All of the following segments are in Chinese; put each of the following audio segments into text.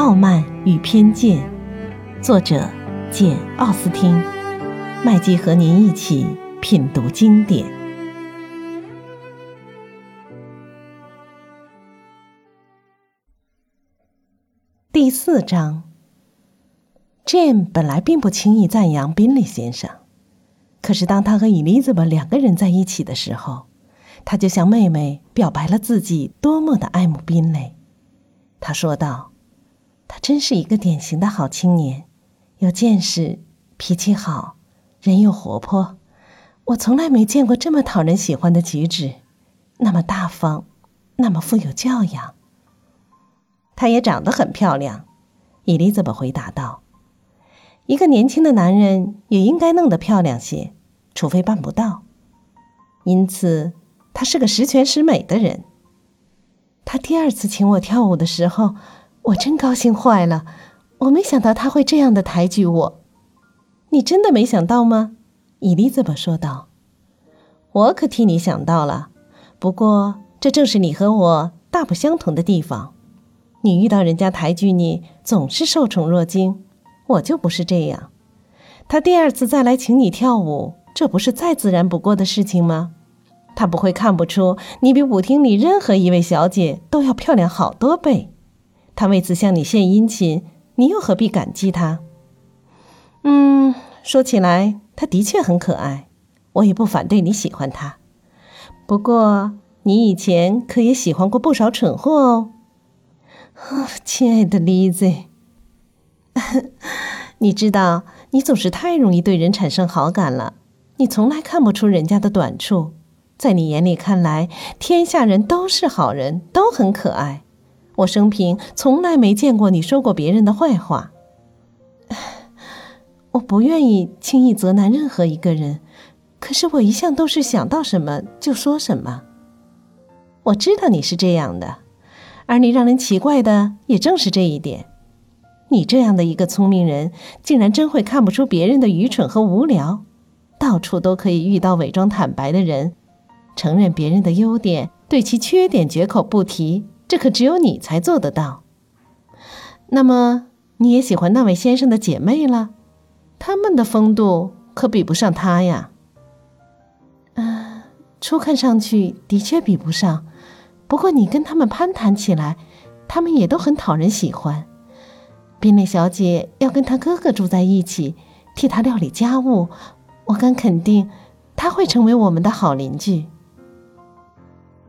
傲慢与偏见》，作者简·奥斯汀。麦基和您一起品读经典。第四章，Jane 本来并不轻易赞扬宾利先生，可是当他和伊丽莎白两个人在一起的时候，他就向妹妹表白了自己多么的爱慕宾利。他说道：“他真是一个典型的好青年，有见识，脾气好，人又活泼。我从来没见过这么讨人喜欢的举止，那么大方，那么富有教养。他也长得很漂亮。”伊丽莎白回答道：“一个年轻的男人也应该弄得漂亮些，除非办不到。因此，他是个十全十美的人。”他第二次请我跳舞的时候，我真高兴坏了。我没想到他会这样的抬举我。你真的没想到吗？伊丽莎白说道。我可替你想到了。不过，这正是你和我大不相同的地方。你遇到人家抬举你，总是受宠若惊。我就不是这样。他第二次再来请你跳舞，这不是再自然不过的事情吗？他不会看不出你比舞厅里任何一位小姐都要漂亮好多倍。他为此向你献殷勤，你又何必感激他？嗯，说起来，他的确很可爱，我也不反对你喜欢他。不过，你以前可也喜欢过不少蠢货哦。啊，亲爱的丽子，你知道，你总是太容易对人产生好感了，你从来看不出人家的短处。在你眼里看来，天下人都是好人，都很可爱。我生平从来没见过你说过别人的坏话。我不愿意轻易责难任何一个人，可是我一向都是想到什么就说什么。我知道你是这样的，而你让人奇怪的也正是这一点。你这样的一个聪明人，竟然真会看不出别人的愚蠢和无聊，到处都可以遇到伪装坦白的人。承认别人的优点，对其缺点绝口不提，这可只有你才做得到。那么，你也喜欢那位先生的姐妹了？他们的风度可比不上他呀。啊，初看上去的确比不上。不过，你跟他们攀谈起来，他们也都很讨人喜欢。宾蕾小姐要跟她哥哥住在一起，替他料理家务，我敢肯定，他会成为我们的好邻居。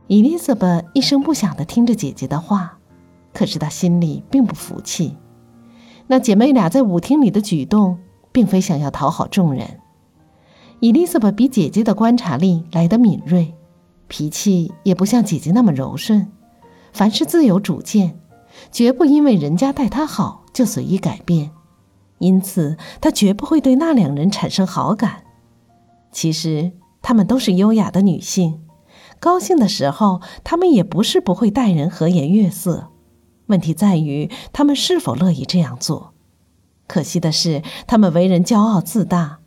伊丽莎白一声不响地听着姐姐的话，可是她心里并不服气。那姐妹俩在舞厅里的举动，并非想要讨好众人。伊丽莎白比姐姐的观察力来得敏锐，脾气也不像姐姐那么柔顺，凡事自有主见，绝不因为人家待她好就随意改变。因此，她绝不会对那两人产生好感。其实，她们都是优雅的女性。高兴的时候，他们也不是不会待人和颜悦色。问题在于他们是否乐意这样做。可惜的是，他们为人骄傲自大。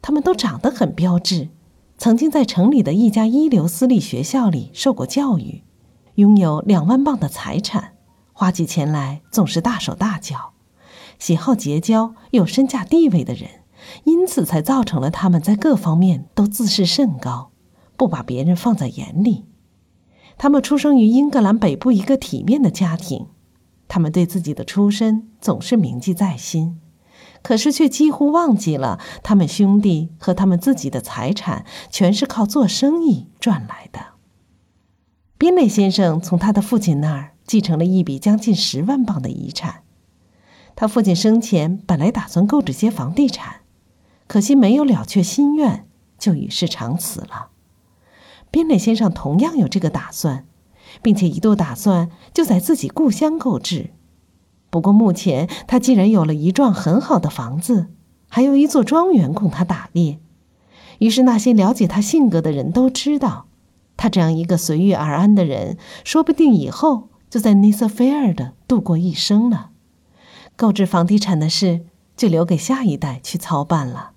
他们都长得很标致，曾经在城里的一家一流私立学校里受过教育，拥有两万镑的财产，花起钱来总是大手大脚，喜好结交有身价地位的人，因此才造成了他们在各方面都自视甚高。不把别人放在眼里，他们出生于英格兰北部一个体面的家庭，他们对自己的出身总是铭记在心，可是却几乎忘记了他们兄弟和他们自己的财产全是靠做生意赚来的。宾蕾先生从他的父亲那儿继承了一笔将近十万镑的遗产，他父亲生前本来打算购置些房地产，可惜没有了却心愿，就与世长辞了。宾蕾先生同样有这个打算，并且一度打算就在自己故乡购置。不过目前他既然有了一幢很好的房子，还有一座庄园供他打猎，于是那些了解他性格的人都知道，他这样一个随遇而安的人，说不定以后就在尼瑟菲尔的度过一生了。购置房地产的事就留给下一代去操办了。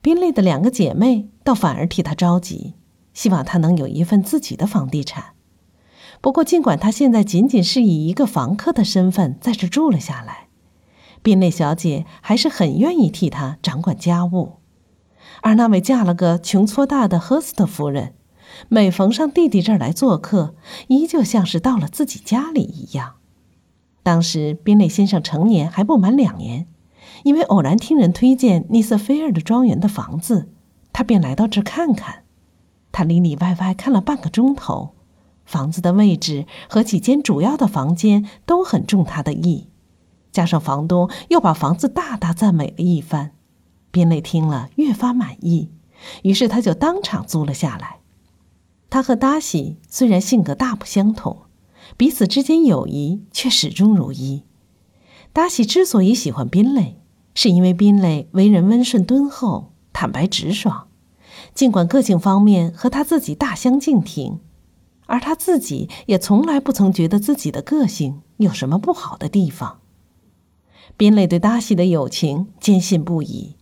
宾蕾的两个姐妹倒反而替他着急。希望他能有一份自己的房地产。不过，尽管他现在仅仅是以一个房客的身份在这住了下来，宾蕾小姐还是很愿意替他掌管家务。而那位嫁了个穷搓大的赫斯特夫人，每逢上弟弟这儿来做客，依旧像是到了自己家里一样。当时，宾蕾先生成年还不满两年，因为偶然听人推荐尼瑟菲尔的庄园的房子，他便来到这儿看看。他里里外外看了半个钟头，房子的位置和几间主要的房间都很中他的意，加上房东又把房子大大赞美了一番，宾蕾听了越发满意，于是他就当场租了下来。他和达西虽然性格大不相同，彼此之间友谊却始终如一。达西之所以喜欢宾蕾，是因为宾蕾为人温顺敦厚、坦白直爽。尽管个性方面和他自己大相径庭，而他自己也从来不曾觉得自己的个性有什么不好的地方。宾蕾对达西的友情坚信不疑，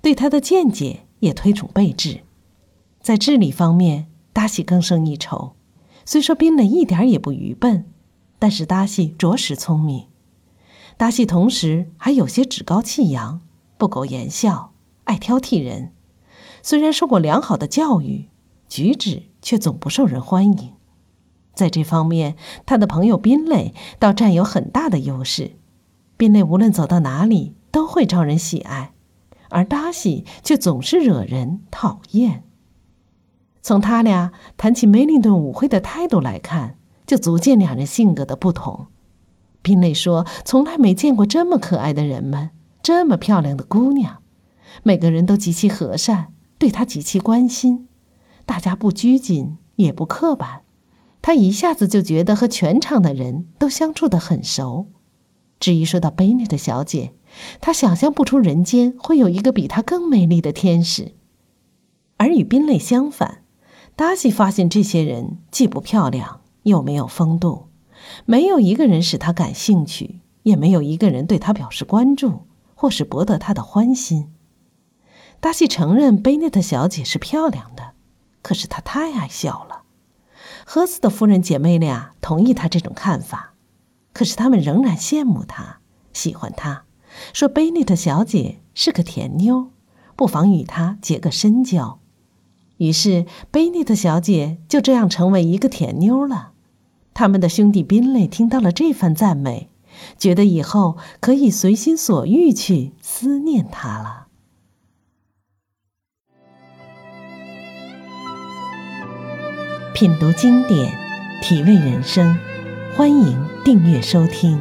对他的见解也推崇备至。在智力方面，达西更胜一筹。虽说宾蕾一点也不愚笨，但是达西着实聪明。达西同时还有些趾高气扬，不苟言笑，爱挑剔人。虽然受过良好的教育，举止却总不受人欢迎。在这方面，他的朋友宾蕾倒占有很大的优势。宾蕾无论走到哪里都会招人喜爱，而达西却总是惹人讨厌。从他俩谈起梅林顿舞会的态度来看，就足见两人性格的不同。宾蕾说：“从来没见过这么可爱的人们，这么漂亮的姑娘，每个人都极其和善。”对他极其关心，大家不拘谨也不刻板，他一下子就觉得和全场的人都相处得很熟。至于说到贝内的小姐，他想象不出人间会有一个比她更美丽的天使。而与宾蕾相反，达西发现这些人既不漂亮，又没有风度，没有一个人使他感兴趣，也没有一个人对他表示关注，或是博得他的欢心。达西承认贝内特小姐是漂亮的，可是她太爱笑了。赫斯的夫人姐妹俩同意他这种看法，可是他们仍然羡慕她，喜欢她，说贝内特小姐是个甜妞，不妨与她结个深交。于是贝内特小姐就这样成为一个甜妞了。他们的兄弟宾蕾听到了这番赞美，觉得以后可以随心所欲去思念她了。品读经典，体味人生，欢迎订阅收听。